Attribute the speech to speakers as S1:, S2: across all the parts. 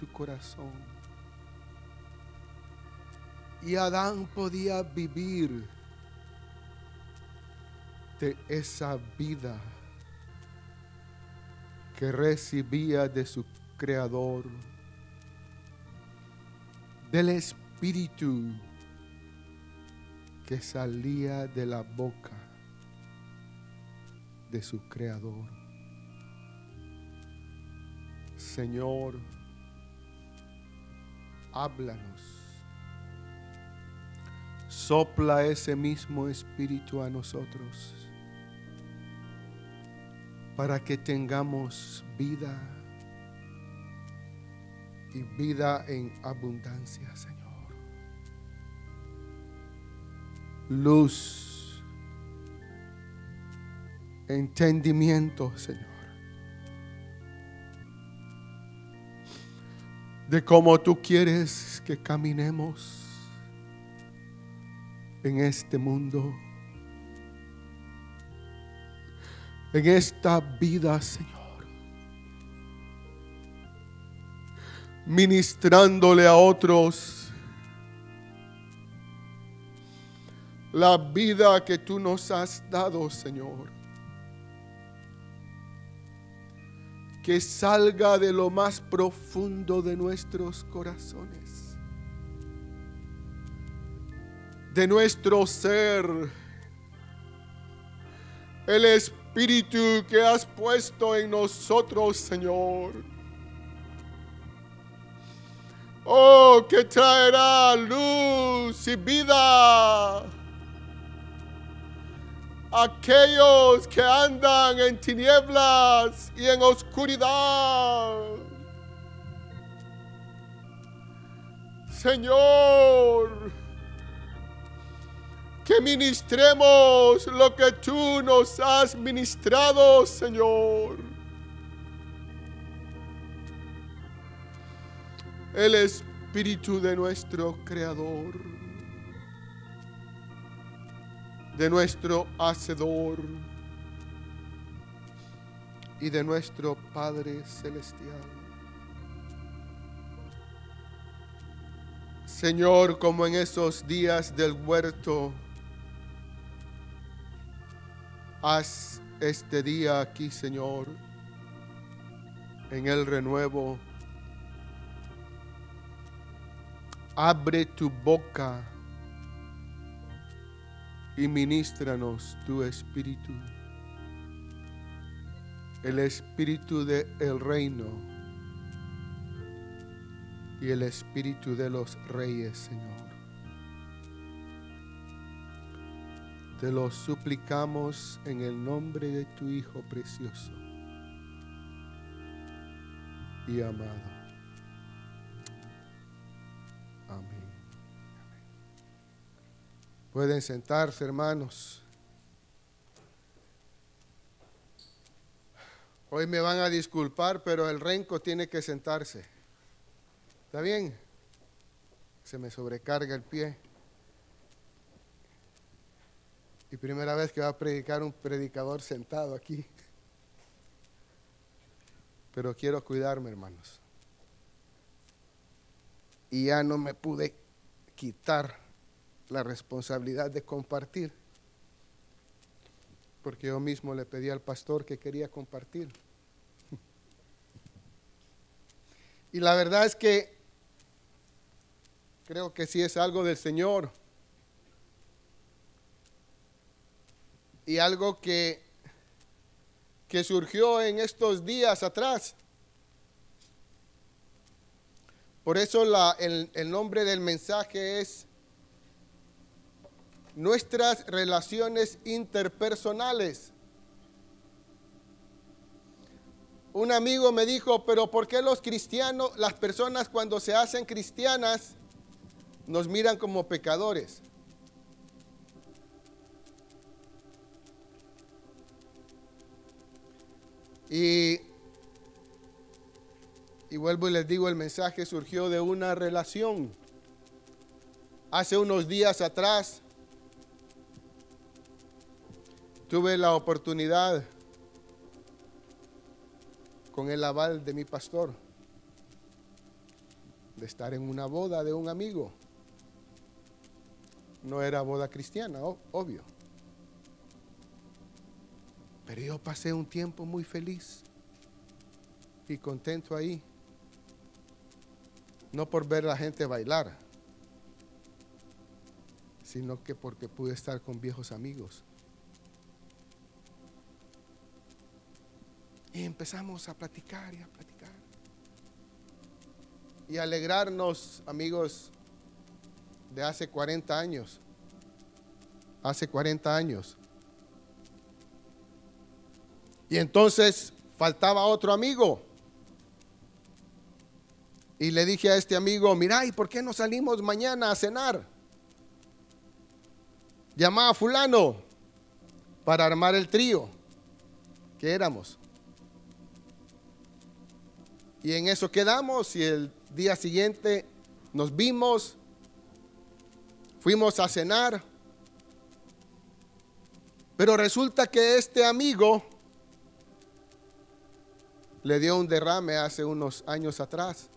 S1: tu corazón. Y Adán podía vivir de esa vida que recibía de su Creador, del Espíritu que salía de la boca de su Creador. Señor, háblanos. Sopla ese mismo espíritu a nosotros para que tengamos vida y vida en abundancia, Señor. Luz, entendimiento, Señor. De cómo tú quieres que caminemos en este mundo. en esta vida, Señor. Ministrándole a otros la vida que tú nos has dado, Señor. Que salga de lo más profundo de nuestros corazones, de nuestro ser. El Espíritu que has puesto en nosotros, Señor. Oh, que traerá luz y vida. Aquellos que andan en tinieblas y en oscuridad. Señor que ministremos lo que tú nos has ministrado, Señor. El Espíritu de nuestro Creador, de nuestro Hacedor y de nuestro Padre Celestial. Señor, como en esos días del huerto, Haz este día aquí, Señor, en el renuevo. Abre tu boca y ministranos tu espíritu, el espíritu del reino y el espíritu de los reyes, Señor. Te lo suplicamos en el nombre de tu Hijo precioso y amado. Pueden sentarse, hermanos. Hoy me van a disculpar, pero el renco tiene que sentarse. ¿Está bien? Se me sobrecarga el pie. Y primera vez que va a predicar un predicador sentado aquí. Pero quiero cuidarme, hermanos. Y ya no me pude quitar la responsabilidad de compartir. Porque yo mismo le pedí al pastor que quería compartir. Y la verdad es que creo que sí es algo del Señor. y algo que, que surgió en estos días atrás. Por eso el, el nombre del mensaje es nuestras relaciones interpersonales. Un amigo me dijo, pero ¿por qué los cristianos, las personas cuando se hacen cristianas, nos miran como pecadores? Y, y vuelvo y les digo, el mensaje surgió de una relación. Hace unos días atrás tuve la oportunidad con el aval de mi pastor de estar en una boda de un amigo. No era boda cristiana, obvio. Pero yo pasé un tiempo muy feliz y contento ahí. No por ver a la gente bailar, sino que porque pude estar con viejos amigos. Y empezamos a platicar y a platicar. Y alegrarnos, amigos, de hace 40 años. Hace 40 años. Y entonces faltaba otro amigo. Y le dije a este amigo, mira, ¿y por qué no salimos mañana a cenar? Llamá a fulano para armar el trío que éramos. Y en eso quedamos y el día siguiente nos vimos, fuimos a cenar. Pero resulta que este amigo le dio un derrame hace unos años atrás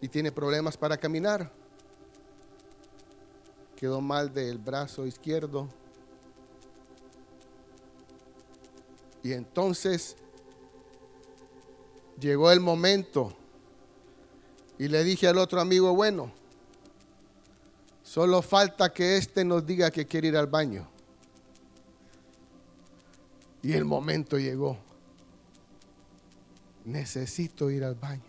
S1: y tiene problemas para caminar. Quedó mal del brazo izquierdo. Y entonces llegó el momento y le dije al otro amigo, bueno, solo falta que éste nos diga que quiere ir al baño. Y el momento llegó. Necesito ir al baño.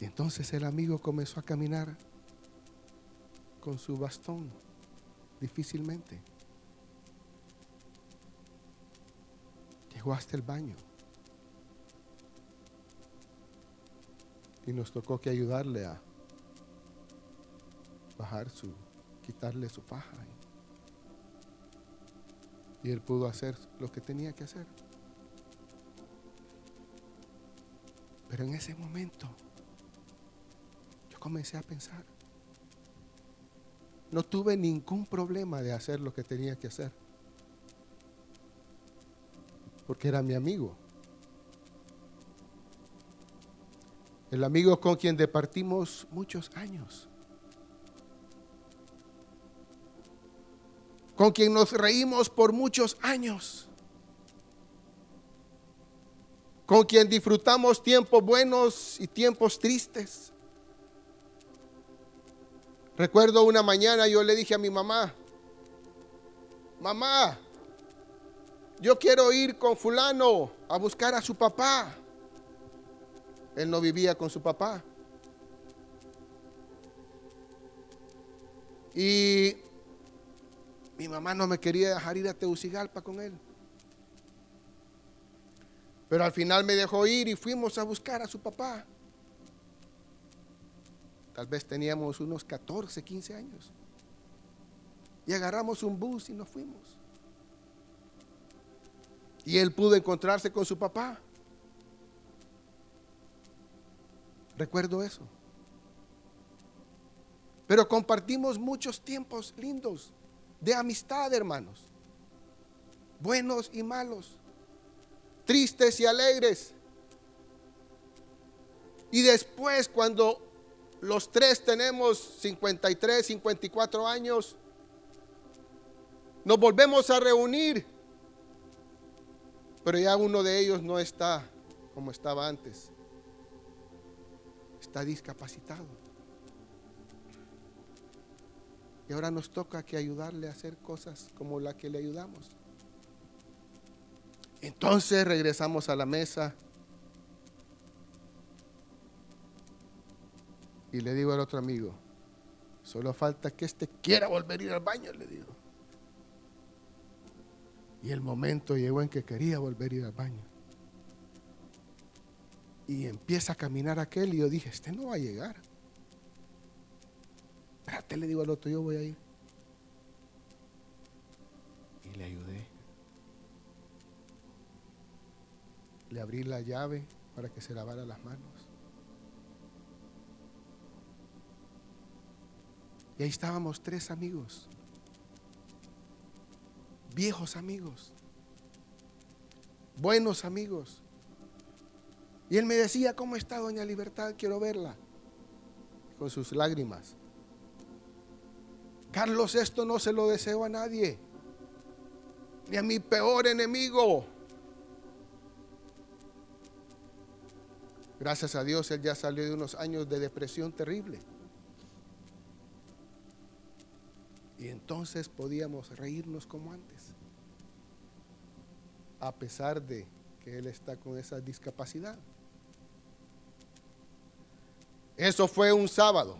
S1: Y entonces el amigo comenzó a caminar con su bastón, difícilmente. Hasta el baño. Y nos tocó que ayudarle a bajar su, quitarle su paja. Y él pudo hacer lo que tenía que hacer. Pero en ese momento yo comencé a pensar. No tuve ningún problema de hacer lo que tenía que hacer porque era mi amigo. El amigo con quien departimos muchos años. Con quien nos reímos por muchos años. Con quien disfrutamos tiempos buenos y tiempos tristes. Recuerdo una mañana yo le dije a mi mamá, mamá, yo quiero ir con fulano a buscar a su papá. Él no vivía con su papá. Y mi mamá no me quería dejar ir a Teucigalpa con él. Pero al final me dejó ir y fuimos a buscar a su papá. Tal vez teníamos unos 14, 15 años. Y agarramos un bus y nos fuimos. Y él pudo encontrarse con su papá. Recuerdo eso. Pero compartimos muchos tiempos lindos de amistad, hermanos. Buenos y malos. Tristes y alegres. Y después cuando los tres tenemos 53, 54 años, nos volvemos a reunir pero ya uno de ellos no está como estaba antes. Está discapacitado. Y ahora nos toca que ayudarle a hacer cosas como la que le ayudamos. Entonces regresamos a la mesa. Y le digo al otro amigo, solo falta que este quiera volver a ir al baño, le digo. Y el momento llegó en que quería volver a ir al baño. Y empieza a caminar aquel y yo dije, este no va a llegar. Espérate, le digo al otro, yo voy a ir. Y le ayudé. Le abrí la llave para que se lavara las manos. Y ahí estábamos tres amigos viejos amigos, buenos amigos. Y él me decía, ¿cómo está doña Libertad? Quiero verla. Con sus lágrimas. Carlos, esto no se lo deseo a nadie. Ni a mi peor enemigo. Gracias a Dios, él ya salió de unos años de depresión terrible. Y entonces podíamos reírnos como antes. A pesar de que él está con esa discapacidad. Eso fue un sábado.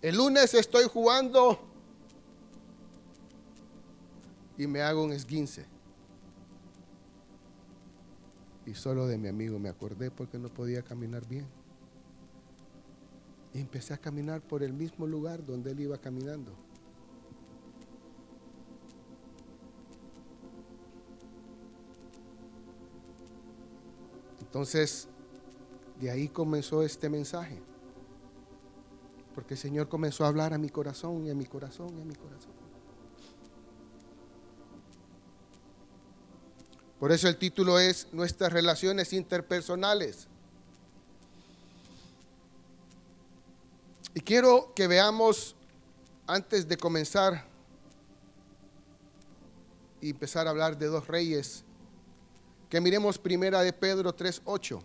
S1: El lunes estoy jugando y me hago un esguince. Y solo de mi amigo me acordé porque no podía caminar bien. Y empecé a caminar por el mismo lugar donde él iba caminando. Entonces, de ahí comenzó este mensaje. Porque el Señor comenzó a hablar a mi corazón y a mi corazón y a mi corazón. Por eso el título es Nuestras relaciones interpersonales. Y quiero que veamos, antes de comenzar y empezar a hablar de dos reyes, que miremos primera de Pedro 3.8.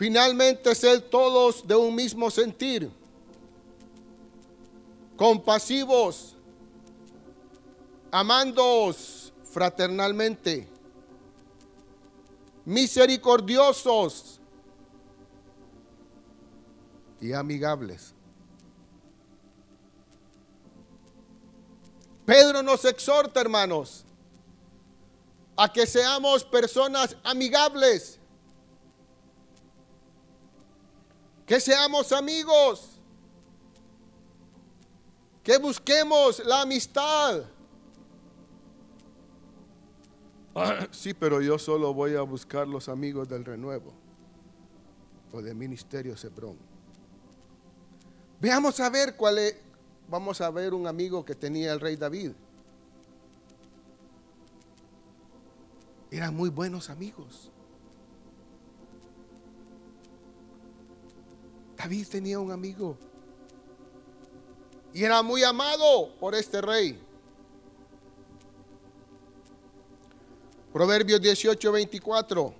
S1: Finalmente, ser todos de un mismo sentir, compasivos, amándoos fraternalmente, misericordiosos y amigables. Pedro nos exhorta, hermanos, a que seamos personas amigables que seamos amigos, que busquemos la amistad. Ah, sí, pero yo solo voy a buscar los amigos del renuevo o del ministerio Cebrón. Veamos a ver cuál es. Vamos a ver un amigo que tenía el rey David. Eran muy buenos amigos. David tenía un amigo y era muy amado por este rey. Proverbios 18, 24.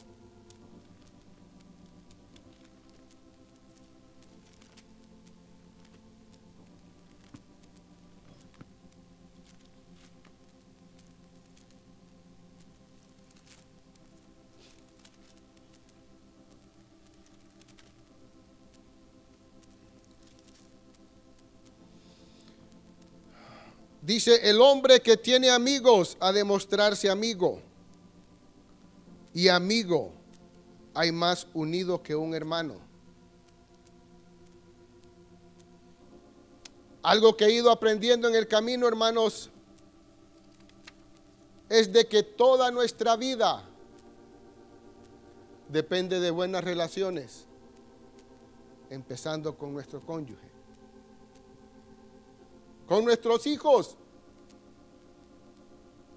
S1: Dice, el hombre que tiene amigos a demostrarse amigo. Y amigo hay más unido que un hermano. Algo que he ido aprendiendo en el camino, hermanos, es de que toda nuestra vida depende de buenas relaciones, empezando con nuestro cónyuge, con nuestros hijos,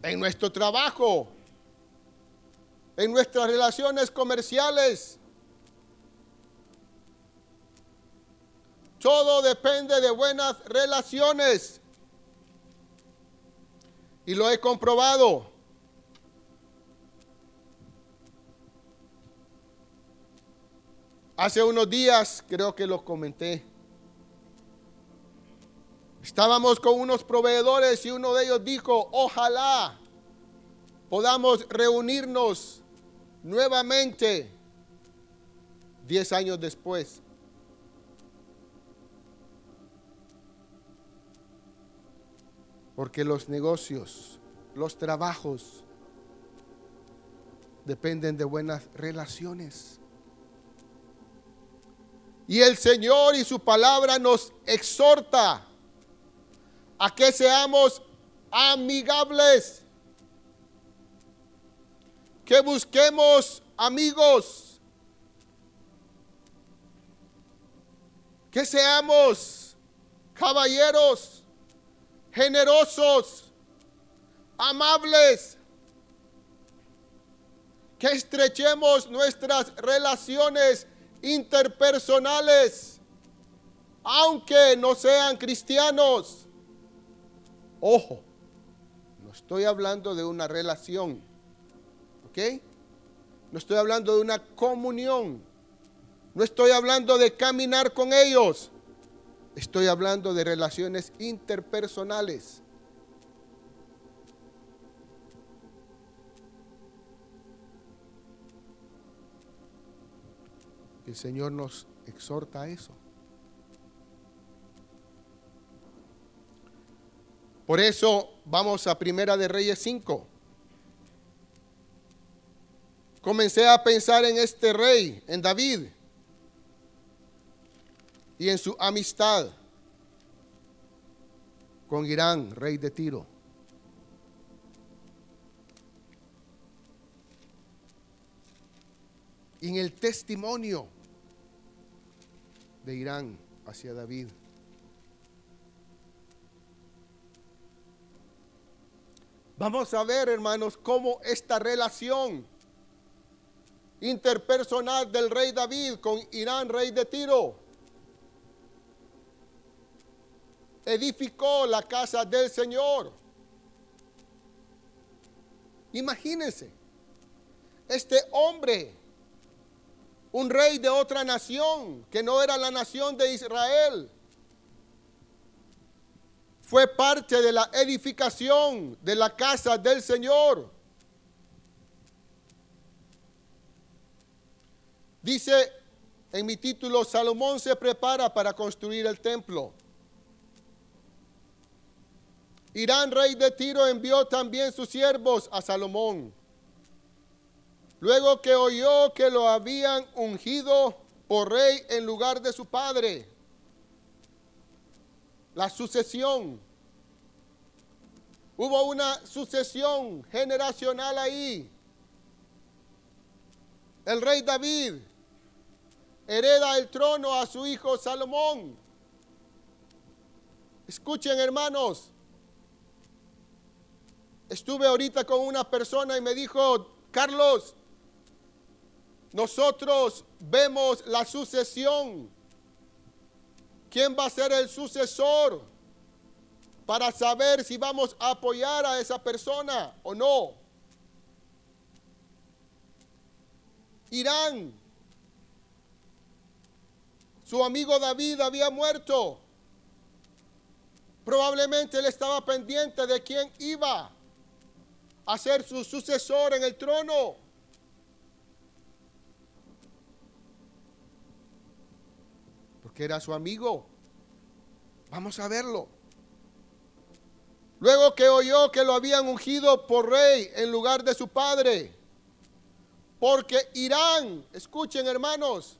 S1: en nuestro trabajo, en nuestras relaciones comerciales. Todo depende de buenas relaciones. Y lo he comprobado. Hace unos días, creo que lo comenté, Estábamos con unos proveedores y uno de ellos dijo, ojalá podamos reunirnos nuevamente diez años después. Porque los negocios, los trabajos dependen de buenas relaciones. Y el Señor y su palabra nos exhorta a que seamos amigables. Que busquemos amigos. Que seamos caballeros, generosos, amables. Que estrechemos nuestras relaciones interpersonales, aunque no sean cristianos. Ojo, no estoy hablando de una relación, ¿ok? No estoy hablando de una comunión. No estoy hablando de caminar con ellos. Estoy hablando de relaciones interpersonales. El Señor nos exhorta a eso. Por eso vamos a Primera de Reyes 5. Comencé a pensar en este rey, en David, y en su amistad con Irán, rey de Tiro. Y en el testimonio de Irán hacia David. Vamos a ver, hermanos, cómo esta relación interpersonal del rey David con Irán, rey de Tiro, edificó la casa del Señor. Imagínense, este hombre un rey de otra nación que no era la nación de Israel. Fue parte de la edificación de la casa del Señor. Dice en mi título, Salomón se prepara para construir el templo. Irán, rey de Tiro, envió también sus siervos a Salomón Luego que oyó que lo habían ungido por rey en lugar de su padre. La sucesión. Hubo una sucesión generacional ahí. El rey David hereda el trono a su hijo Salomón. Escuchen hermanos, estuve ahorita con una persona y me dijo, Carlos, nosotros vemos la sucesión. ¿Quién va a ser el sucesor? Para saber si vamos a apoyar a esa persona o no. Irán. Su amigo David había muerto. Probablemente él estaba pendiente de quién iba a ser su sucesor en el trono. Que era su amigo. Vamos a verlo. Luego que oyó que lo habían ungido por rey en lugar de su padre. Porque Irán, escuchen hermanos,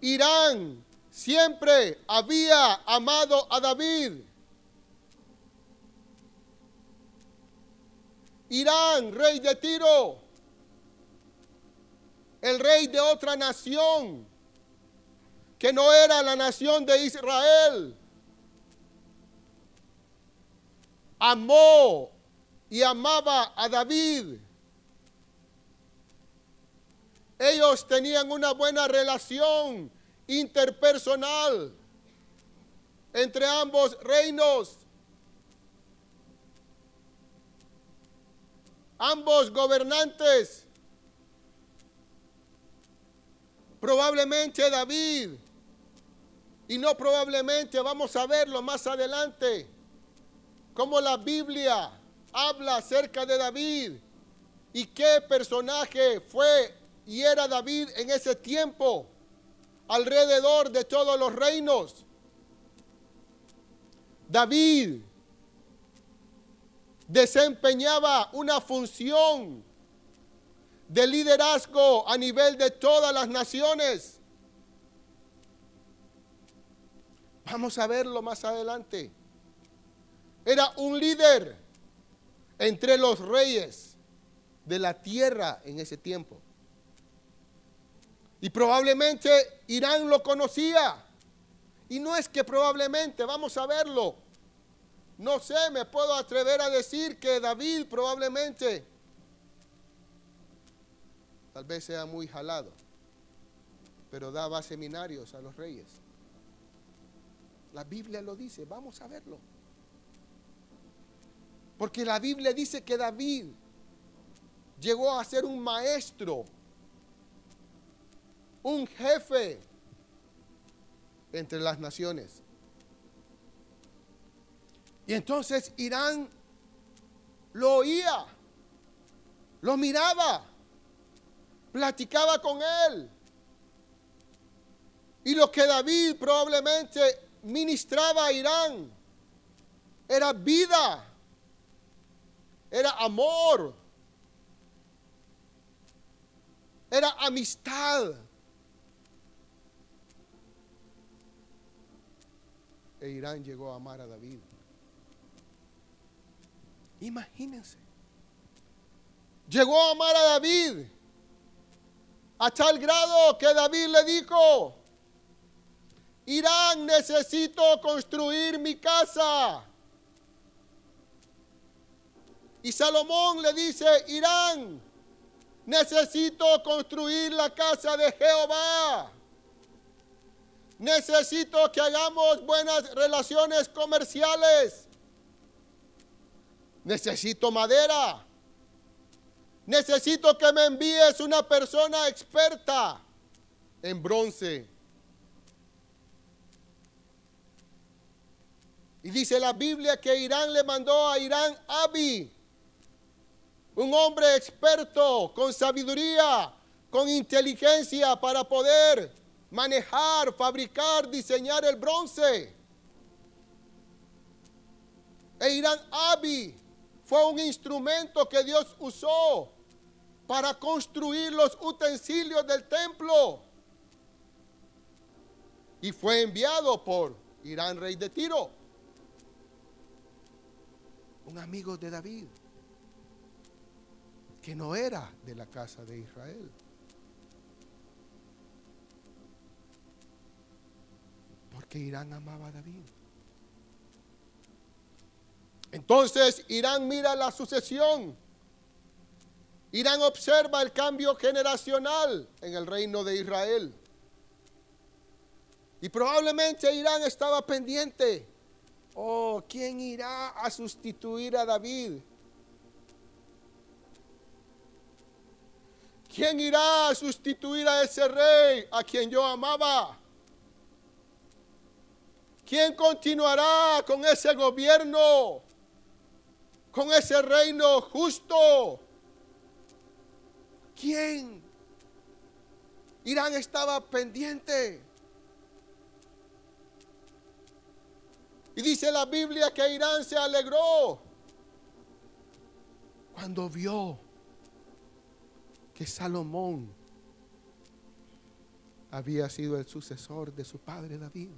S1: Irán siempre había amado a David. Irán, rey de Tiro, el rey de otra nación, que no era la nación de Israel. Amó y amaba a David. Ellos tenían una buena relación interpersonal entre ambos reinos. Ambos gobernantes. Probablemente David y no probablemente vamos a verlo más adelante, como la Biblia habla acerca de David y qué personaje fue y era David en ese tiempo alrededor de todos los reinos. David desempeñaba una función de liderazgo a nivel de todas las naciones. Vamos a verlo más adelante. Era un líder entre los reyes de la tierra en ese tiempo. Y probablemente Irán lo conocía. Y no es que probablemente, vamos a verlo. No sé, me puedo atrever a decir que David probablemente, tal vez sea muy jalado, pero daba seminarios a los reyes. La Biblia lo dice, vamos a verlo. Porque la Biblia dice que David llegó a ser un maestro, un jefe entre las naciones. Y entonces Irán lo oía, lo miraba, platicaba con él. Y lo que David probablemente ministraba a Irán era vida, era amor, era amistad. E Irán llegó a amar a David. Imagínense. Llegó a amar a David a tal grado que David le dijo, Irán, necesito construir mi casa. Y Salomón le dice, Irán, necesito construir la casa de Jehová. Necesito que hagamos buenas relaciones comerciales. Necesito madera. Necesito que me envíes una persona experta en bronce. Y dice la Biblia que Irán le mandó a Irán Abi, un hombre experto, con sabiduría, con inteligencia para poder manejar, fabricar, diseñar el bronce. E Irán Abi fue un instrumento que Dios usó para construir los utensilios del templo. Y fue enviado por Irán, rey de Tiro, un amigo de David, que no era de la casa de Israel. Porque Irán amaba a David. Entonces Irán mira la sucesión. Irán observa el cambio generacional en el reino de Israel. Y probablemente Irán estaba pendiente. Oh, ¿quién irá a sustituir a David? ¿Quién irá a sustituir a ese rey a quien yo amaba? ¿Quién continuará con ese gobierno? con ese reino justo. ¿Quién? Irán estaba pendiente. Y dice la Biblia que Irán se alegró cuando vio que Salomón había sido el sucesor de su padre David.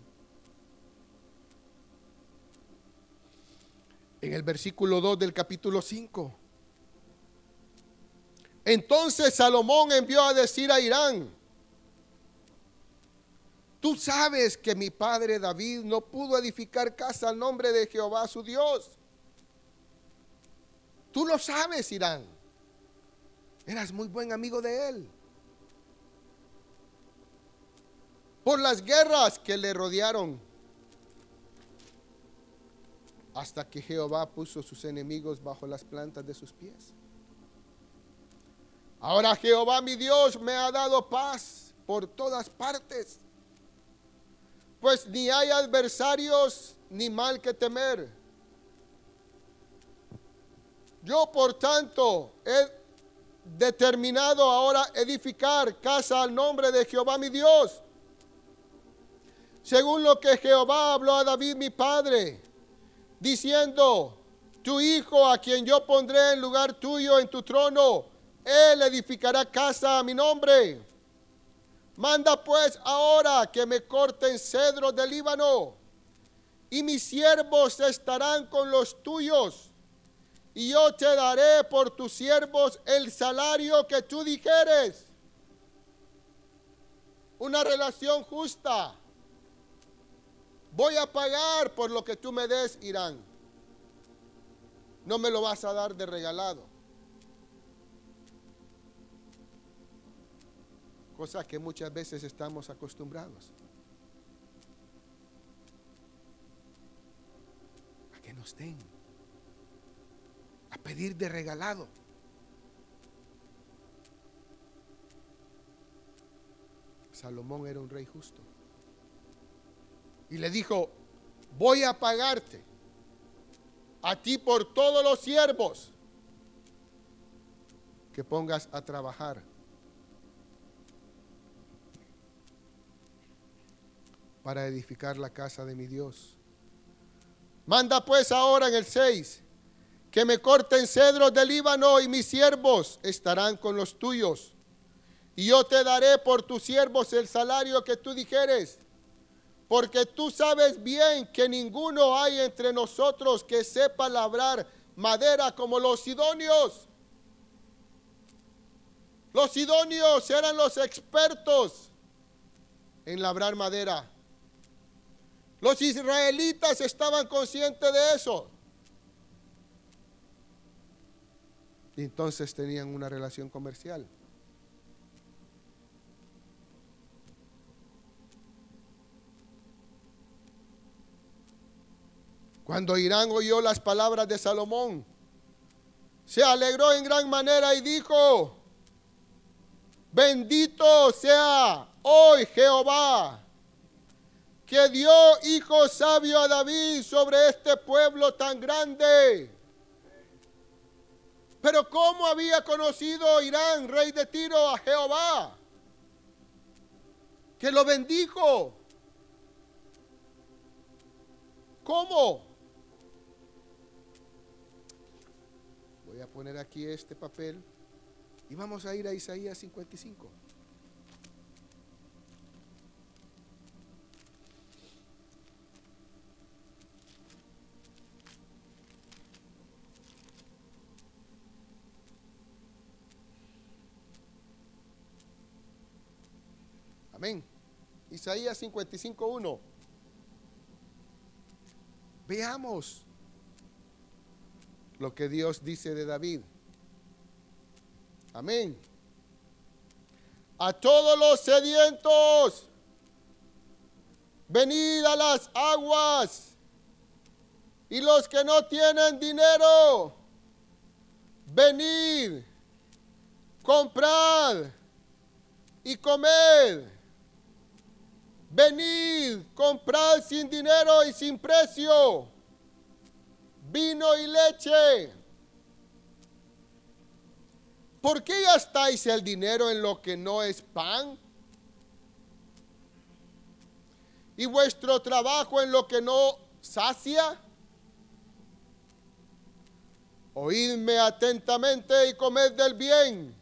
S1: en el versículo 2 del capítulo 5. Entonces Salomón envió a decir a Irán, tú sabes que mi padre David no pudo edificar casa al nombre de Jehová su Dios. Tú lo sabes, Irán. Eras muy buen amigo de él. Por las guerras que le rodearon hasta que Jehová puso sus enemigos bajo las plantas de sus pies. Ahora Jehová mi Dios me ha dado paz por todas partes, pues ni hay adversarios ni mal que temer. Yo por tanto he determinado ahora edificar casa al nombre de Jehová mi Dios, según lo que Jehová habló a David mi padre diciendo, tu hijo a quien yo pondré en lugar tuyo en tu trono, él edificará casa a mi nombre. Manda pues ahora que me corten cedros del Líbano, y mis siervos estarán con los tuyos, y yo te daré por tus siervos el salario que tú dijeres. Una relación justa. Voy a pagar por lo que tú me des, Irán. No me lo vas a dar de regalado. Cosa que muchas veces estamos acostumbrados. A que nos den. A pedir de regalado. Salomón era un rey justo. Y le dijo, voy a pagarte a ti por todos los siervos que pongas a trabajar. Para edificar la casa de mi Dios. Manda pues ahora en el 6 que me corten cedros del Líbano y mis siervos estarán con los tuyos. Y yo te daré por tus siervos el salario que tú dijeres. Porque tú sabes bien que ninguno hay entre nosotros que sepa labrar madera como los sidonios. Los sidonios eran los expertos en labrar madera. Los israelitas estaban conscientes de eso. Y entonces tenían una relación comercial. Cuando Irán oyó las palabras de Salomón, se alegró en gran manera y dijo, bendito sea hoy Jehová que dio hijo sabio a David sobre este pueblo tan grande. Pero ¿cómo había conocido Irán, rey de Tiro, a Jehová? Que lo bendijo. ¿Cómo? Voy a poner aquí este papel y vamos a ir a Isaías 55. Amén. Isaías 55.1. Veamos lo que Dios dice de David. Amén. A todos los sedientos, venid a las aguas. Y los que no tienen dinero, venid, comprad y comed. Venid, comprad sin dinero y sin precio vino y leche. ¿Por qué gastáis el dinero en lo que no es pan? ¿Y vuestro trabajo en lo que no sacia? Oídme atentamente y comed del bien,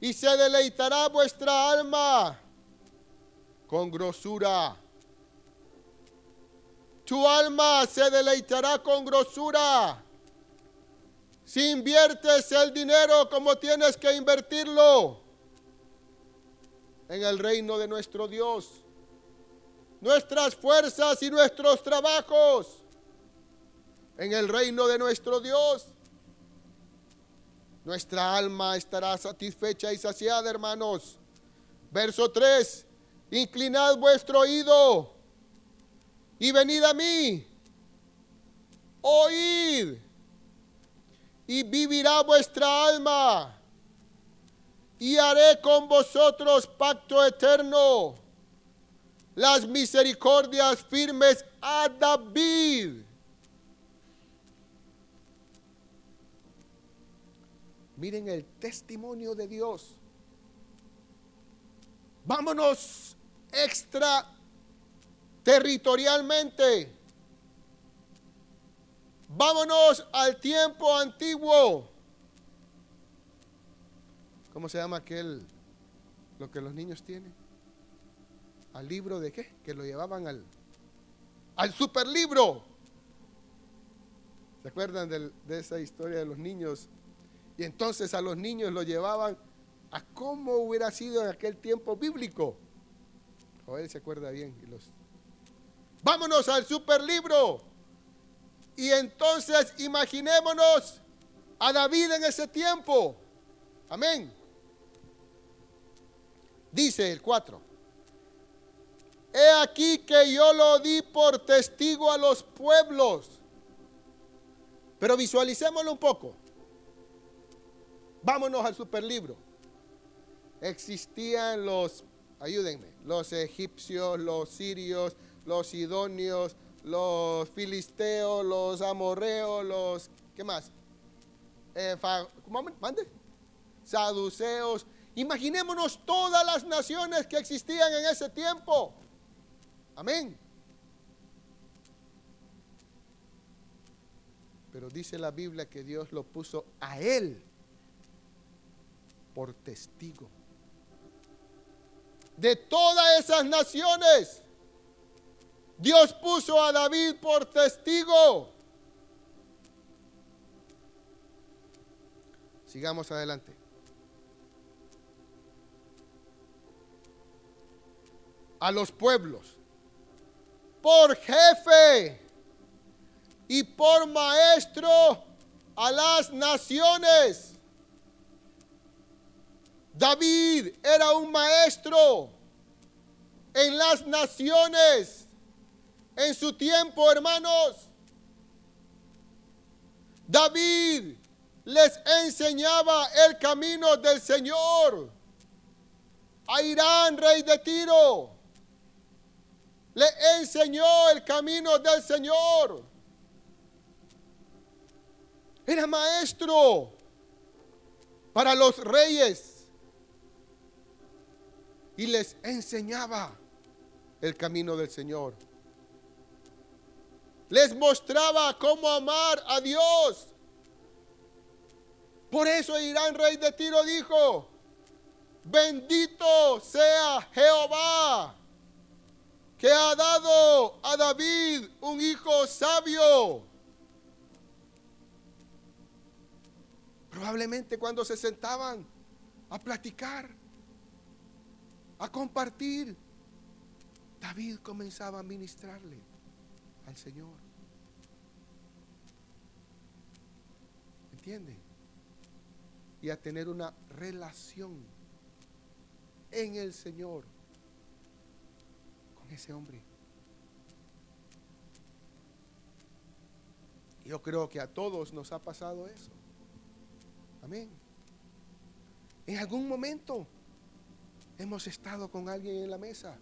S1: y se deleitará vuestra alma con grosura. Tu alma se deleitará con grosura. Si inviertes el dinero como tienes que invertirlo en el reino de nuestro Dios, nuestras fuerzas y nuestros trabajos en el reino de nuestro Dios, nuestra alma estará satisfecha y saciada, hermanos. Verso 3 inclinad vuestro oído y venid a mí, oíd y vivirá vuestra alma y haré con vosotros pacto eterno, las misericordias firmes a David. Miren el testimonio de Dios. Vámonos extra territorialmente. Vámonos al tiempo antiguo. ¿Cómo se llama aquel, lo que los niños tienen? ¿Al libro de qué? Que lo llevaban al, al superlibro. ¿Se acuerdan de esa historia de los niños? Y entonces a los niños lo llevaban a cómo hubiera sido en aquel tiempo bíblico. Joel se acuerda bien. los... Vámonos al superlibro. Y entonces imaginémonos a David en ese tiempo. Amén. Dice el 4. He aquí que yo lo di por testigo a los pueblos pero visualicémoslo un poco. Vámonos al superlibro. Existían los, ayúdenme, los egipcios, los sirios, los sidonios, los filisteos, los amorreos, los, ¿qué más? Eh, mande? Saduceos. Imaginémonos todas las naciones que existían en ese tiempo. Amén. Pero dice la Biblia que Dios lo puso a él por testigo. De todas esas naciones, Dios puso a David por testigo. Sigamos adelante. A los pueblos, por jefe y por maestro a las naciones. David era un maestro en las naciones en su tiempo, hermanos. David les enseñaba el camino del Señor. A Irán, rey de Tiro, le enseñó el camino del Señor. Era maestro para los reyes y les enseñaba el camino del Señor. Les mostraba cómo amar a Dios. Por eso Irán, rey de Tiro, dijo, bendito sea Jehová, que ha dado a David un hijo sabio Probablemente cuando se sentaban a platicar, a compartir, David comenzaba a ministrarle al Señor. ¿Entiende? Y a tener una relación en el Señor con ese hombre. Yo creo que a todos nos ha pasado eso. Amén. En algún momento hemos estado con alguien en la mesa.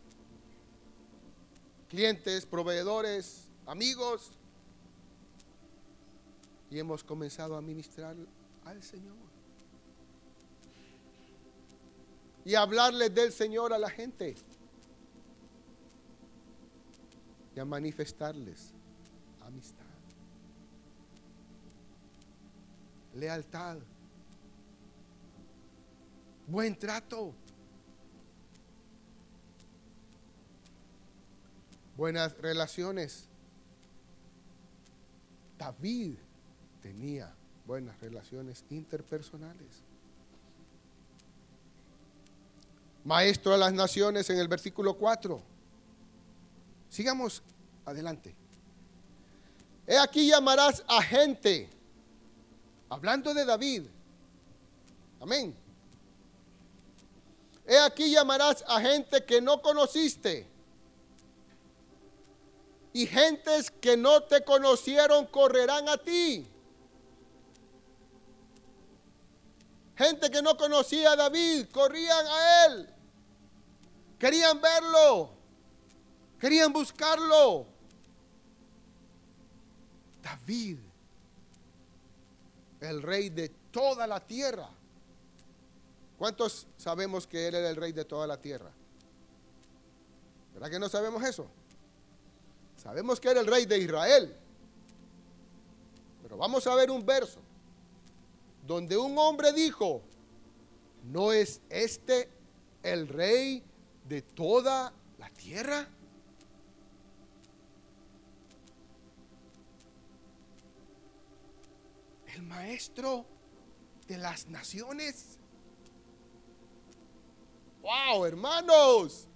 S1: Clientes, proveedores, amigos. Y hemos comenzado a ministrar al Señor. Y hablarle del Señor a la gente. Y a manifestarles amistad. Lealtad buen trato, buenas relaciones. David tenía buenas relaciones interpersonales. Maestro de las naciones en el versículo 4. Sigamos adelante. He aquí llamarás a gente, hablando de David. Amén. He aquí llamarás a gente que no conociste. Y gentes que no te conocieron correrán a ti. Gente que no conocía a David, corrían a él. Querían verlo. Querían buscarlo. David, el rey de toda la tierra ¿Cuántos sabemos que Él era el rey de toda la tierra? ¿Verdad que no sabemos eso? Sabemos que era el rey de Israel. Pero vamos a ver un verso donde un hombre dijo, ¿no es este el rey de toda la tierra? el maestro de las naciones. Wow, hermanos,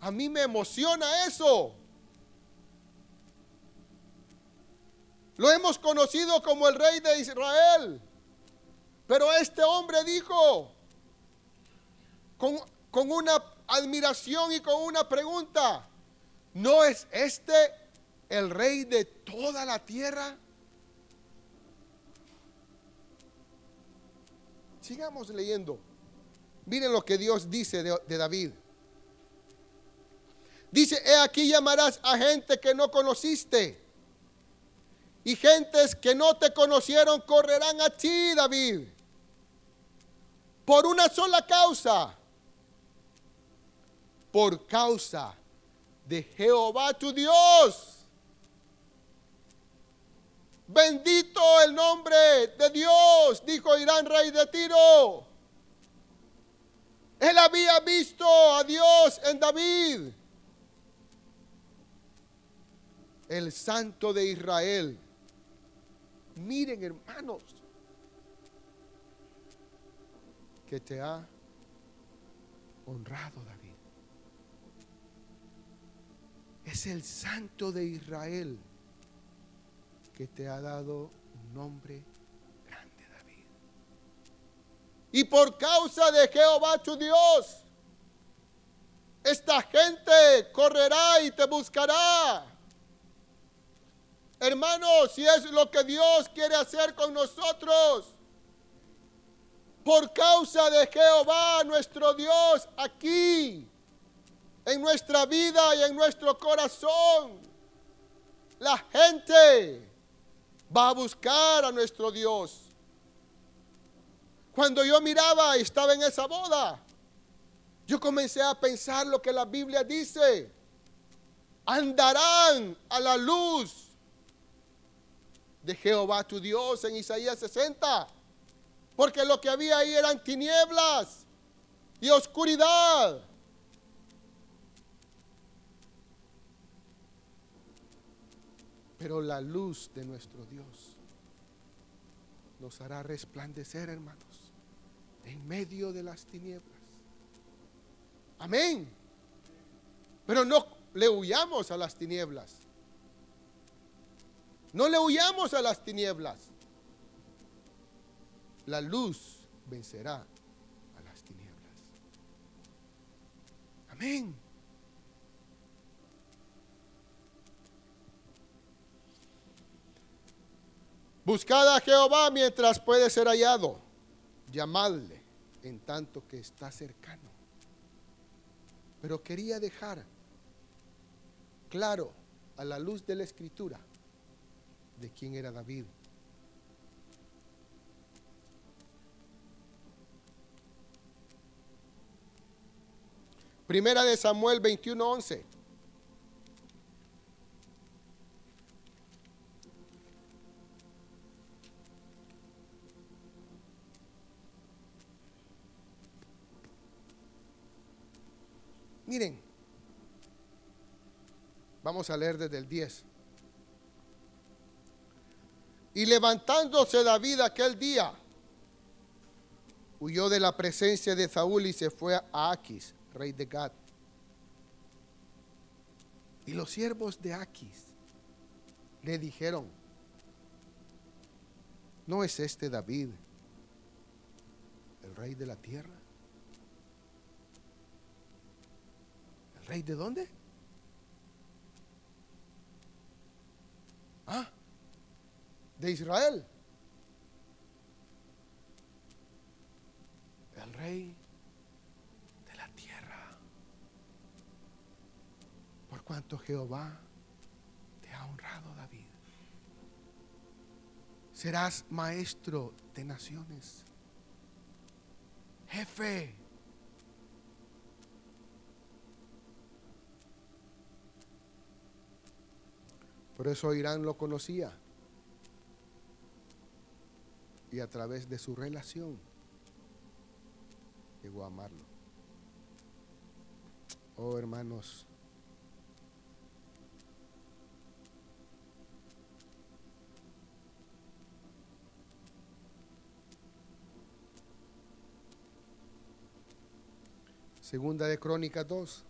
S1: a mí me emociona eso. Lo hemos conocido como el rey de Israel. Pero este hombre dijo, con, con, una admiración y con una pregunta, ¿no es este el rey de toda la tierra? Sigamos leyendo. Miren lo que Dios dice de, de David. Dice, he aquí llamarás a gente que no conociste. Y gentes que no te conocieron correrán a ti, David. Por una sola causa. Por causa de Jehová tu Dios. Bendito el nombre de Dios, dijo Irán, rey de Tiro. Él había visto a Dios en David, el santo de Israel. Miren, hermanos, que te ha honrado David. Es el santo de Israel que te ha dado un nombre grande, David. Y por causa de Jehová tu Dios, esta gente correrá y te buscará. Hermanos, si es lo que Dios quiere hacer con nosotros, por causa de Jehová nuestro Dios aquí, en nuestra vida y en nuestro corazón, la gente va a buscar a nuestro Dios. Cuando yo miraba y estaba en esa boda, yo comencé a pensar lo que la Biblia dice. Andarán a la luz de Jehová tu Dios en Isaías 60. Porque lo que había ahí eran tinieblas y oscuridad. Pero la luz de nuestro Dios nos hará resplandecer, hermanos, en medio de las tinieblas. Amén. Pero no le huyamos a las tinieblas. No le huyamos a las tinieblas. La luz vencerá a las tinieblas. Amén. Buscad a Jehová mientras puede ser hallado. Llamadle en tanto que está cercano. Pero quería dejar claro a la luz de la escritura de quién era David. Primera de Samuel 21:11. Miren, vamos a leer desde el 10. Y levantándose David aquel día, huyó de la presencia de Saúl y se fue a Aquis, rey de Gad. Y los siervos de Aquis le dijeron, ¿no es este David el rey de la tierra? ¿Rey de dónde? ¿Ah? De Israel. El rey de la tierra. Por cuanto Jehová te ha honrado, David. Serás maestro de naciones. Jefe Por eso Irán lo conocía y a través de su relación llegó a amarlo. Oh hermanos, Segunda de Crónicas 2.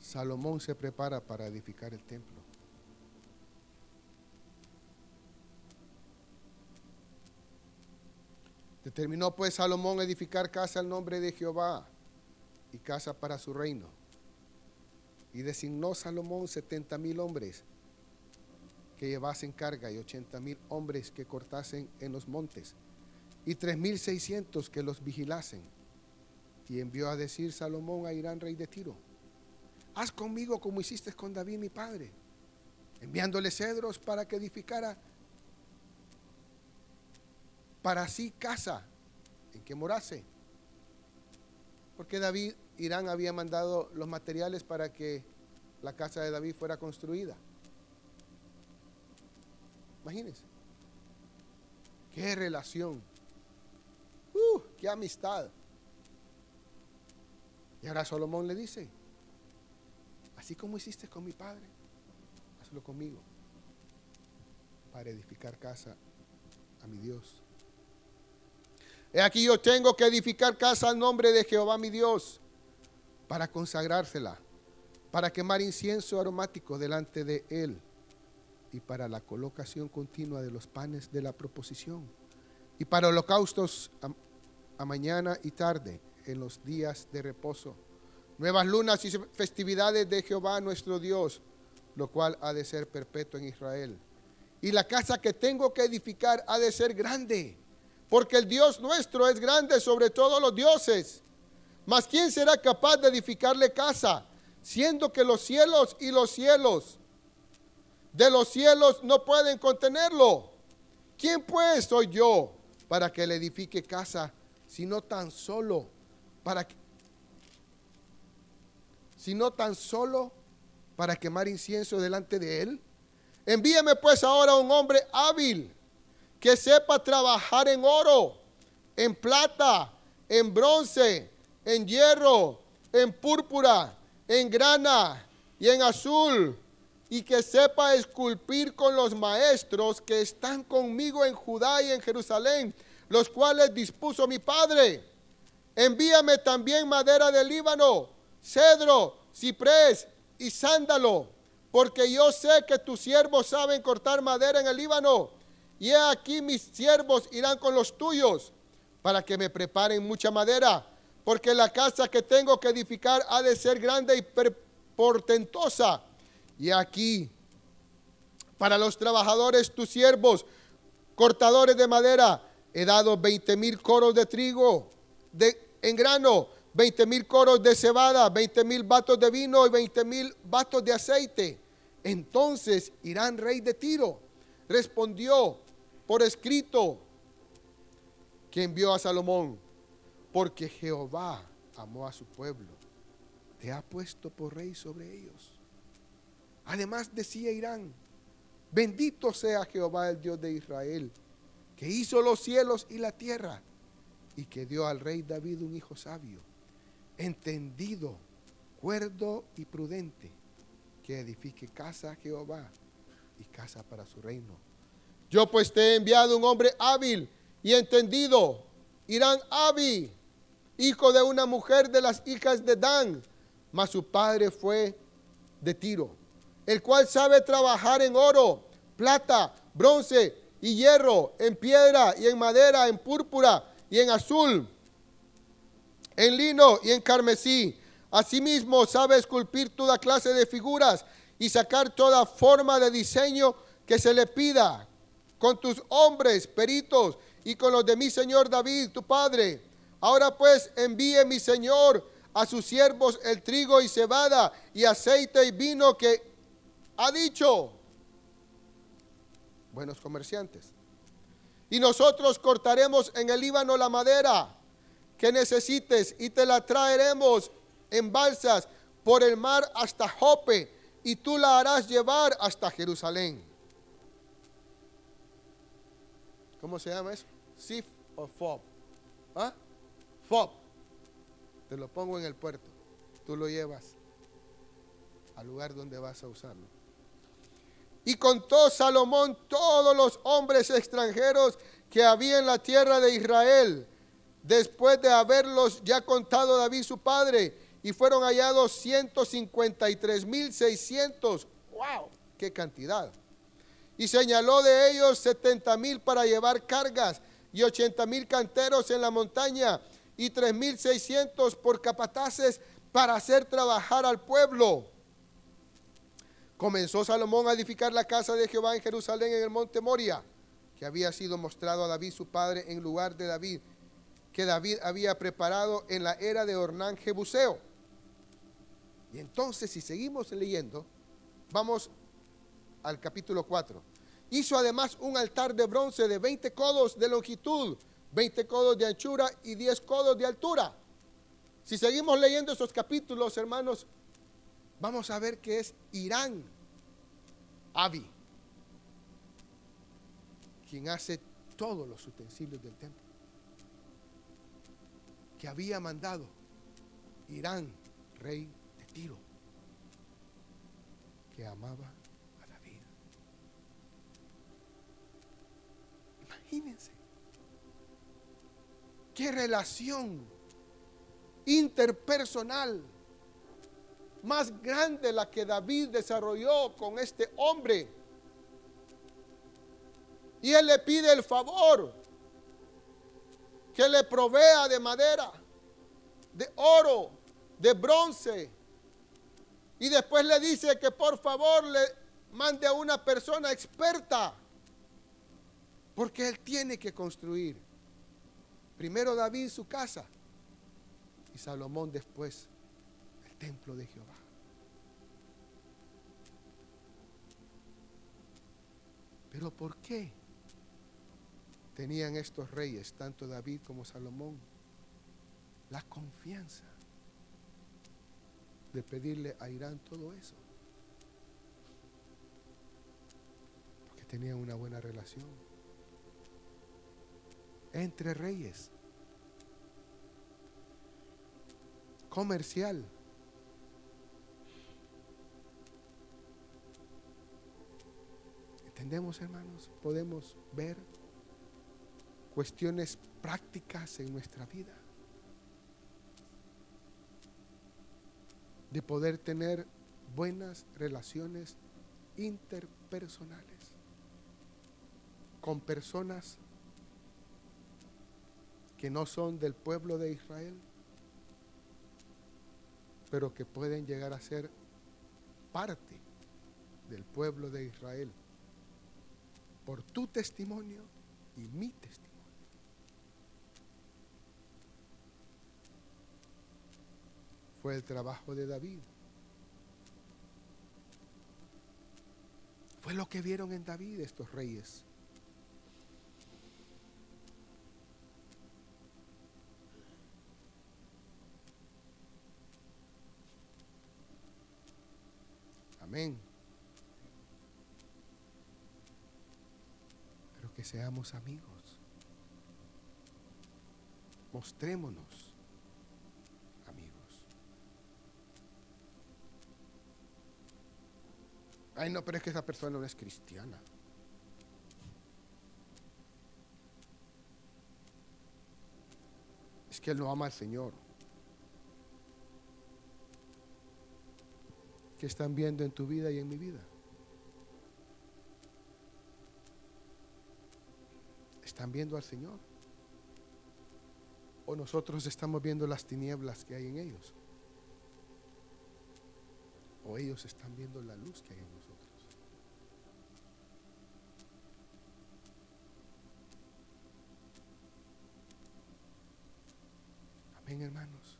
S1: Salomón se prepara para edificar el templo. Determinó pues Salomón edificar casa al nombre de Jehová y casa para su reino. Y designó Salomón setenta mil hombres que llevasen carga y ochenta mil hombres que cortasen en los montes y tres mil seiscientos que los vigilasen y envió a decir Salomón a Irán, rey de Tiro, haz conmigo como hiciste con David mi padre, enviándole cedros para que edificara para sí casa en que morase. Porque David, Irán había mandado los materiales para que la casa de David fuera construida. Imagínense. Qué relación. Uh, qué amistad. Y ahora Salomón le dice, así como hiciste con mi padre, hazlo conmigo para edificar casa a mi Dios. He aquí yo tengo que edificar casa al nombre de Jehová mi Dios para consagrársela, para quemar incienso aromático delante de él y para la colocación continua de los panes de la proposición y para holocaustos a mañana y tarde en los días de reposo. Nuevas lunas y festividades de Jehová nuestro Dios, lo cual ha de ser perpetuo en Israel. Y la casa que tengo que edificar ha de ser grande, porque el Dios nuestro es grande sobre todos los dioses. Mas ¿quién será capaz de edificarle casa, siendo que los cielos y los cielos de los cielos no pueden contenerlo? ¿Quién pues soy yo para que le edifique casa, sino tan solo para sino tan solo para quemar incienso delante de él. Envíeme pues ahora un hombre hábil que sepa trabajar en oro, en plata, en bronce, en hierro, en púrpura, en grana y en azul, y que sepa esculpir con los maestros que están conmigo en Judá y en Jerusalén, los cuales dispuso mi padre Envíame también madera del Líbano, cedro, ciprés y sándalo, porque yo sé que tus siervos saben cortar madera en el Líbano. Y he aquí mis siervos irán con los tuyos para que me preparen mucha madera, porque la casa que tengo que edificar ha de ser grande y portentosa. Y aquí, para los trabajadores, tus siervos, cortadores de madera, he dado veinte mil coros de trigo en grano, 20 mil coros de cebada, 20 mil vatos de vino y 20 mil vatos de aceite. Entonces Irán, rey de Tiro, respondió por escrito que envió a Salomón, porque Jehová amó a su pueblo, te ha puesto por rey sobre ellos. Además decía Irán, bendito sea Jehová el Dios de Israel, que hizo los cielos y la tierra y que dio al rey David un hijo sabio, entendido, cuerdo y prudente, que edifique casa a Jehová y casa para su reino. Yo pues te he enviado un hombre hábil y entendido, Irán Abi, hijo de una mujer de las hijas de Dan, mas su padre fue de Tiro, el cual sabe trabajar en oro, plata, bronce y hierro, en piedra y en madera, en púrpura y en azul, en lino y en carmesí. Asimismo sabe esculpir toda clase de figuras y sacar toda forma de diseño que se le pida con tus hombres peritos y con los de mi señor David, tu padre. Ahora pues envíe mi señor a sus siervos el trigo y cebada y aceite y vino que ha dicho. Buenos comerciantes. Y nosotros cortaremos en el Líbano la madera que necesites y te la traeremos en balsas por el mar hasta Jope. y tú la harás llevar hasta Jerusalén. ¿Cómo se llama eso? Sif o Fob. ¿Ah? Fob. Te lo pongo en el puerto. Tú lo llevas al lugar donde vas a usarlo. Y contó Salomón todos los hombres extranjeros que había en la tierra de Israel, después de haberlos ya contado David su padre, y fueron hallados 153 mil 600. ¡Wow! ¡Qué cantidad! Y señaló de ellos 70 mil para llevar cargas y 80 mil canteros en la montaña y 3 mil 600 por capataces para hacer trabajar al pueblo. Comenzó Salomón a edificar la casa de Jehová en Jerusalén en el monte Moria, que había sido mostrado a David su padre en lugar de David, que David había preparado en la era de Ornán Jebuseo. Y entonces, si seguimos leyendo, vamos al capítulo 4. Hizo además un altar de bronce de 20 codos de longitud, 20 codos de anchura y 10 codos de altura. Si seguimos leyendo esos capítulos, hermanos, vamos a ver que es Irán, Abi, quien hace todos los utensilios del templo. Que había mandado Irán, rey de Tiro, que amaba a David. Imagínense qué relación interpersonal más grande la que David desarrolló con este hombre. Y él le pide el favor que le provea de madera, de oro, de bronce. Y después le dice que por favor le mande a una persona experta. Porque él tiene que construir. Primero David su casa y Salomón después templo de Jehová. Pero ¿por qué tenían estos reyes, tanto David como Salomón, la confianza de pedirle a Irán todo eso? Porque tenían una buena relación entre reyes. comercial. ¿Entendemos, hermanos? Podemos ver cuestiones prácticas en nuestra vida. De poder tener buenas relaciones interpersonales con personas que no son del pueblo de Israel pero que pueden llegar a ser parte del pueblo de Israel por tu testimonio y mi testimonio. Fue el trabajo de David. Fue lo que vieron en David estos reyes. Amén. Pero que seamos amigos. Mostrémonos amigos. Ay, no, pero es que esa persona no es cristiana. Es que él no ama al Señor. que están viendo en tu vida y en mi vida. ¿Están viendo al Señor? ¿O nosotros estamos viendo las tinieblas que hay en ellos? ¿O ellos están viendo la luz que hay en nosotros? Amén, hermanos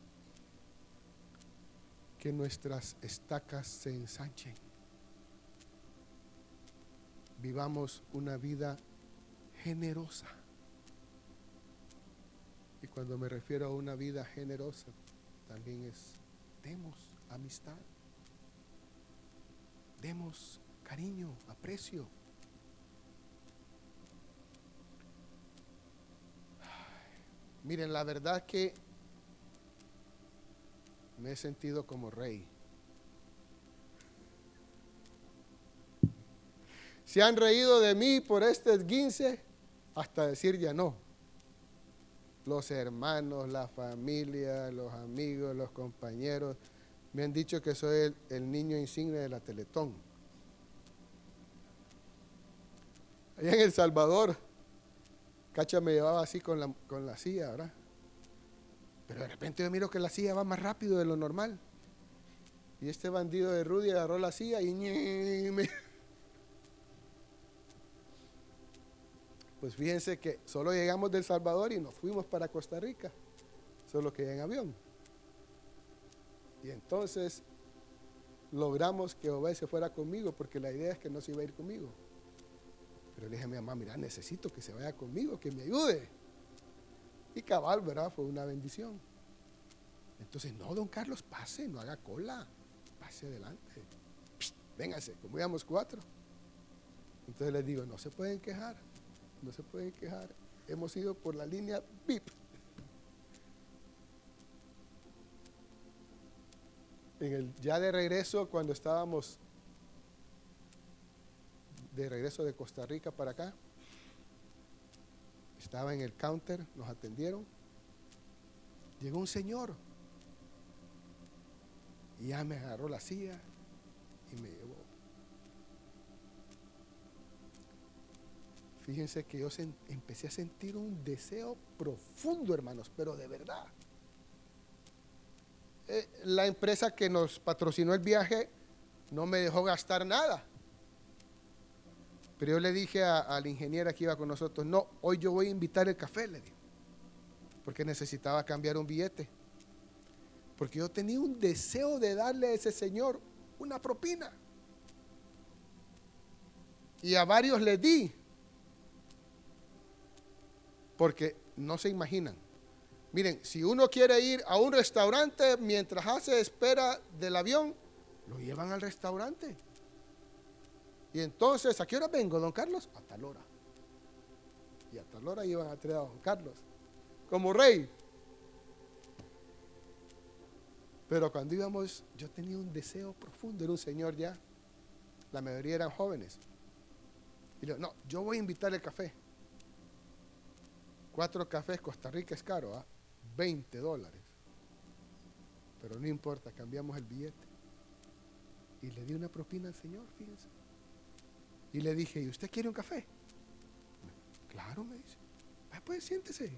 S1: que nuestras estacas se ensanchen. Vivamos una vida generosa. Y cuando me refiero a una vida generosa, también es, demos amistad. demos cariño, aprecio. Miren, la verdad que me he sentido como rey. Se han reído de mí por este esguince hasta decir ya no. Los hermanos, la familia, los amigos, los compañeros me han dicho que soy el, niño insigne de la Teletón. Allá en El Salvador, Cacha me llevaba así con la, con la silla, ¿verdad? Pero de repente yo miro que la silla va más rápido de lo normal. Y este bandido de Rudy agarró la silla y. Pues fíjense que solo llegamos del Salvador y nos fuimos para Costa Rica, solo que en avión. Y entonces logramos que Obed se fuera conmigo, porque la idea es que no se iba a ir conmigo. Pero le dije a mi mamá, mira, necesito que se vaya conmigo, que me ayude. Y cabal, ¿verdad? Fue una bendición. Entonces, no, don Carlos, pase, no haga cola, pase adelante. véngase, como íbamos cuatro. Entonces les digo, no se pueden quejar no se pueden quejar. Hemos ido por la línea VIP. En el, ya de regreso, cuando estábamos de regreso de Costa Rica para acá, estaba en el counter, nos atendieron. Llegó un señor y ya me agarró la silla y me llevó Fíjense que yo empecé a sentir un deseo profundo, hermanos, pero de verdad. Eh, la empresa que nos patrocinó el viaje no me dejó gastar nada. Pero yo le dije a, la ingeniera que iba con nosotros, no, hoy yo voy a invitar el café, le dije, porque necesitaba cambiar un billete. Porque yo tenía un deseo de darle a ese señor una propina. Y a varios le di, porque no se imaginan. Miren, si uno quiere ir a un restaurante mientras hace espera del avión, lo llevan al restaurante. Y entonces, ¿a qué hora vengo, don Carlos? A tal hora. Y a tal hora iban a traer a don Carlos, como rey. Pero cuando íbamos, yo tenía un deseo profundo, era un señor ya, la mayoría eran jóvenes. Y le no, yo voy a invitarle café. Cuatro cafés, Costa Rica es caro, ¿ah? 20 dólares. Pero no importa, cambiamos el billete. Y le di una propina al Señor, fíjense. Y le dije, ¿y usted quiere un café? Claro, me dice. Ah, pues siéntese.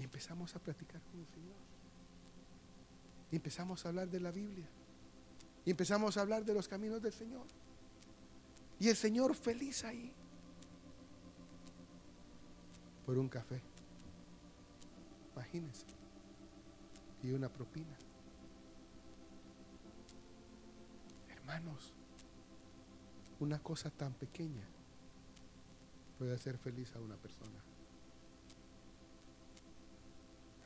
S1: Y empezamos a platicar con el Señor. Y empezamos a hablar de la Biblia. Y empezamos a hablar de los caminos del Señor. Y el Señor feliz ahí por un café. Imagínense. Y una propina. Hermanos, una cosa tan pequeña puede hacer feliz a una persona.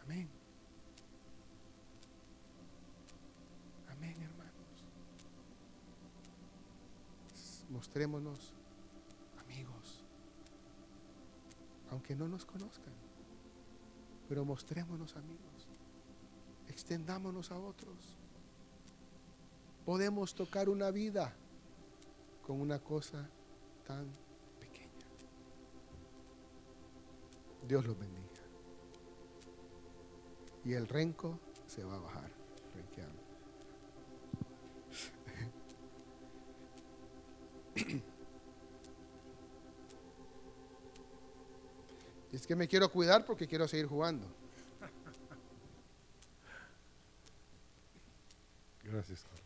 S1: Amén. Amén, hermanos. Mostrémonos aunque no nos conozcan. Pero mostrémonos amigos, extendámonos a otros. Podemos tocar una vida con una cosa tan pequeña. Dios los bendiga. Y el renco se va a bajar, renqueando. Es que me quiero cuidar porque quiero seguir jugando.
S2: Gracias, Carlos.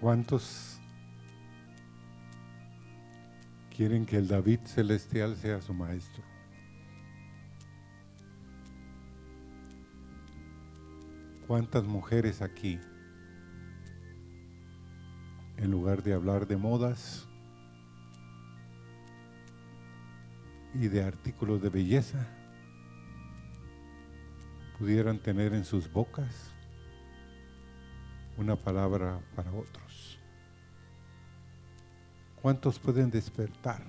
S2: ¿Cuántos quieren que el David celestial sea su maestro? ¿Cuántas mujeres aquí, en lugar de hablar de modas, y de artículos de belleza pudieran tener en sus bocas una palabra para otros. ¿Cuántos pueden despertar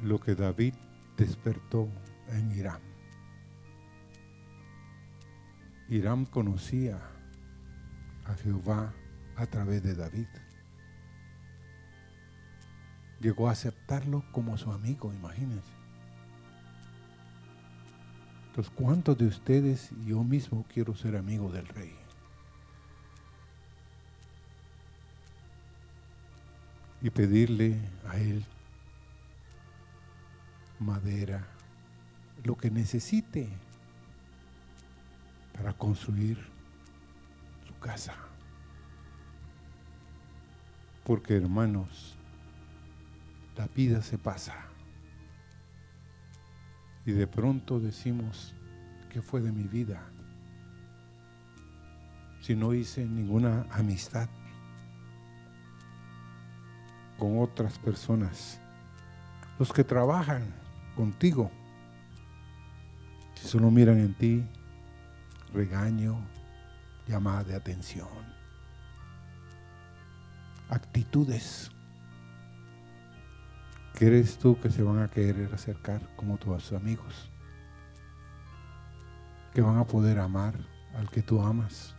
S2: lo que David despertó en Irán? Irán conocía a Jehová a través de David. Llegó a aceptarlo como su amigo, imagínense. Entonces, ¿cuántos de ustedes yo mismo quiero ser amigo del rey? Y pedirle a él madera, lo que necesite para construir su casa. Porque hermanos, la vida se pasa. Y de pronto decimos, ¿qué fue de mi vida? Si no hice ninguna amistad con otras personas, los que trabajan contigo, si solo miran en ti regaño, llamada de atención, actitudes ¿Crees tú que se van a querer acercar como tus amigos? Que van a poder amar al que tú amas.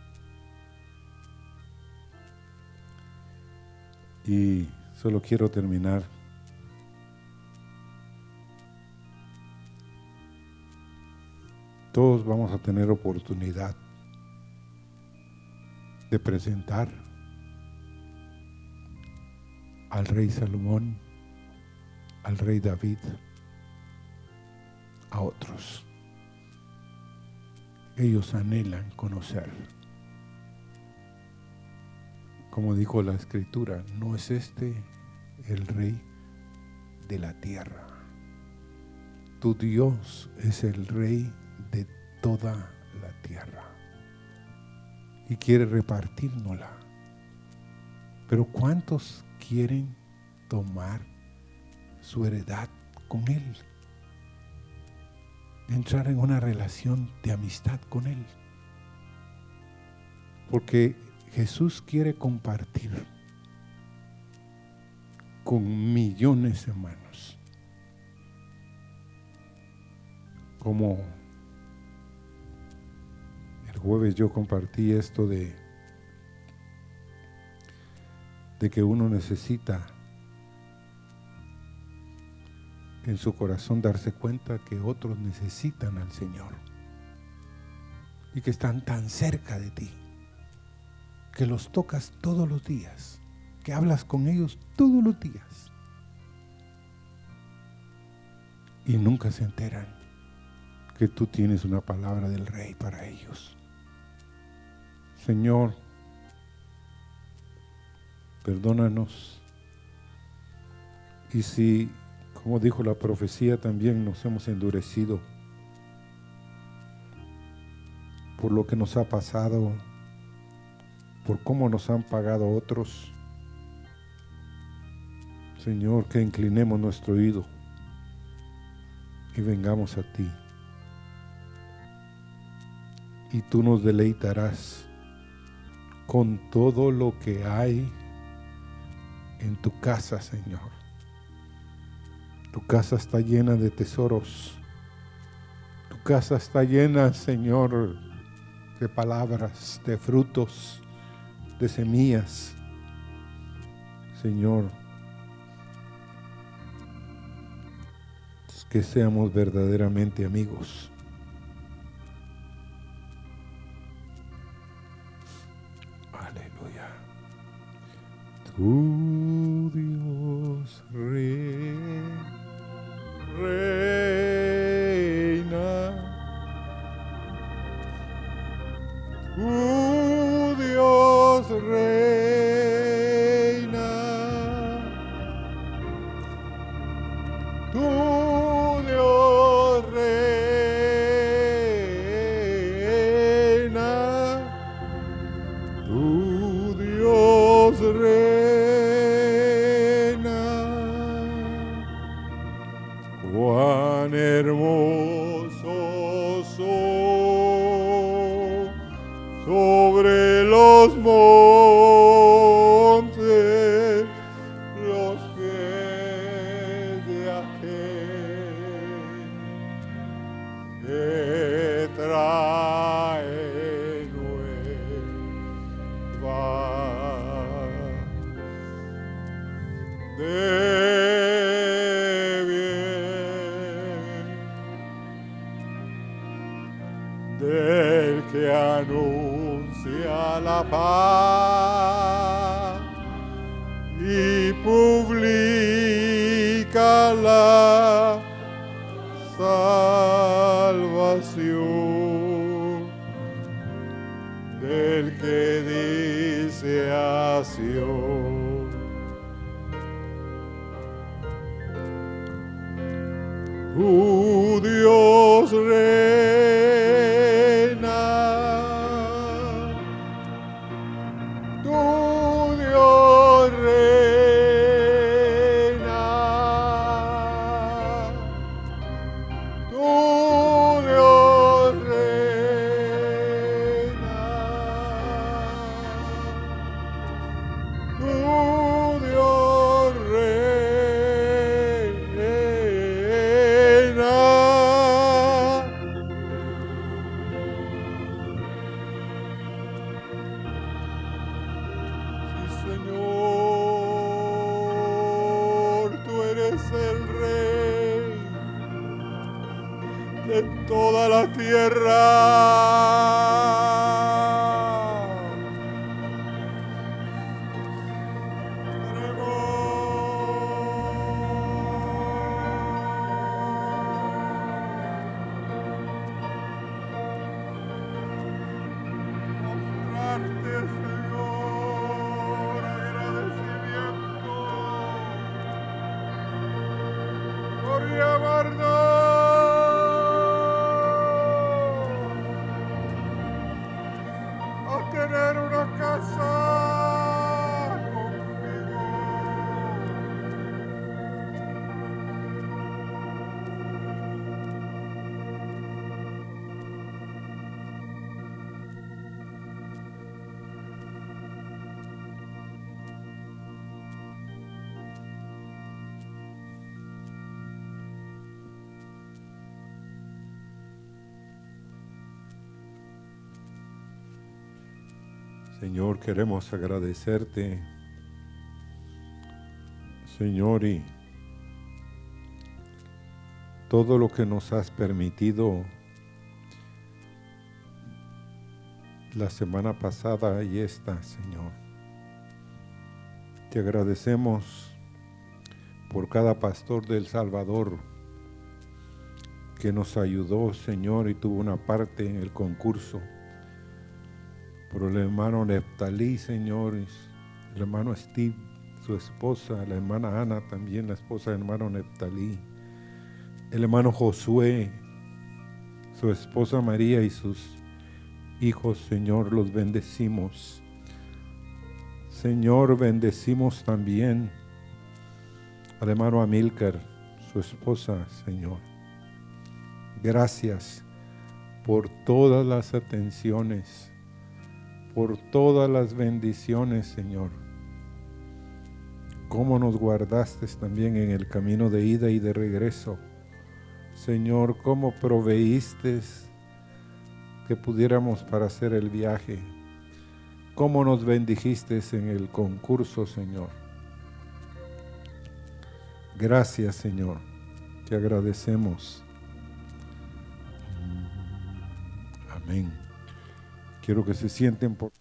S2: Y solo quiero terminar todos vamos a tener oportunidad de presentar al rey Salomón al rey David a otros. Ellos anhelan conocer. Como dijo la escritura, no es este el rey de la tierra. Tu Dios es el rey de toda la tierra. Y quiere repartirnosla. Pero ¿cuántos quieren tomar su heredad con Él. Entrar en una relación de amistad con Él. Porque Jesús quiere compartir con millones de manos. Como jueves yo compartí esto de, de que uno necesita en su corazón darse cuenta que otros necesitan al Señor y que están tan cerca de ti, que los tocas todos los días, que hablas con ellos todos los días y nunca se enteran que tú tienes una palabra del Rey para ellos. Señor, perdónanos y si como dijo la profecía, también nos hemos endurecido por lo que nos ha pasado, por cómo nos han pagado otros. Señor, que inclinemos nuestro oído y vengamos a ti. Y tú nos deleitarás con todo lo que hay en tu casa, Señor. Tu casa está llena de tesoros. Tu casa está llena, Señor, de palabras, de frutos, de semillas. Señor, que seamos verdaderamente amigos. Tu Dios rey reina. Tu Dios reina. Del que anuncia la paz y publica la salvación del que dice así. Tu Señor, queremos agradecerte, Señor, y todo lo que nos has permitido la semana pasada y esta, Señor. Te agradecemos por cada pastor del Salvador que nos ayudó, Señor, y tuvo una parte en el concurso por el hermano Neftalí, Señor, y el hermano Steve, su esposa, la hermana Ana, también la esposa del hermano Neftalí, el hermano Josué, su esposa María y sus hijos, Señor, los bendecimos. Señor, bendecimos también al hermano Amílcar, su esposa, Señor. Gracias por todas las atenciones por todas las bendiciones, Señor. Cómo nos guardaste también en el camino de ida y de regreso. Señor, cómo proveíste que pudiéramos para hacer el viaje. Cómo nos bendijiste en el concurso, Señor. Gracias, Señor. Te agradecemos. Amén. Quiero que se sienten por...